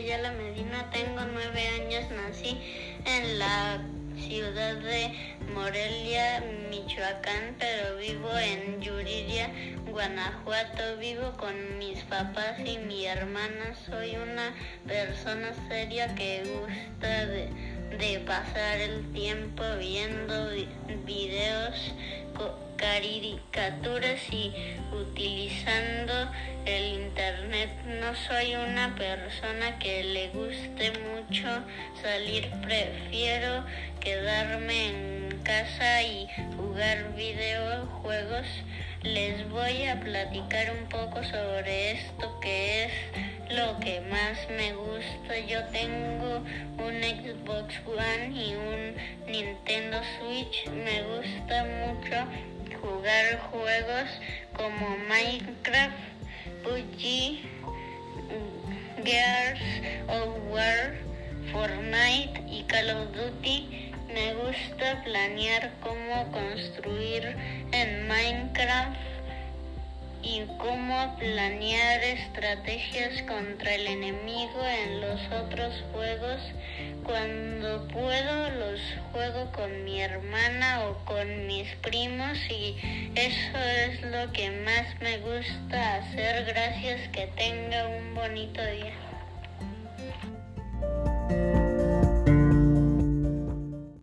Ayala Medina, tengo nueve años, nací en la ciudad de Morelia, Michoacán, pero vivo en Yuriria, Guanajuato. Vivo con mis papás y mi hermana. Soy una persona seria que gusta de, pasar el tiempo viendo vi videos caricaturas y utilizando el internet. No soy una persona que le guste mucho salir, prefiero quedarme en casa y jugar videojuegos. Les voy a platicar un poco sobre esto que es lo que más me gusta. Yo tengo un Xbox One y un Nintendo Switch. Me gusta mucho jugar juegos como Minecraft, PUBG, Gears of War, Fortnite y Call of Duty. Me gusta planear cómo construir en Minecraft y cómo planear estrategias contra el enemigo en los otros juegos. Cuando puedo juego con mi hermana o con mis primos y eso es lo que más me gusta hacer. Gracias, que tenga un bonito día.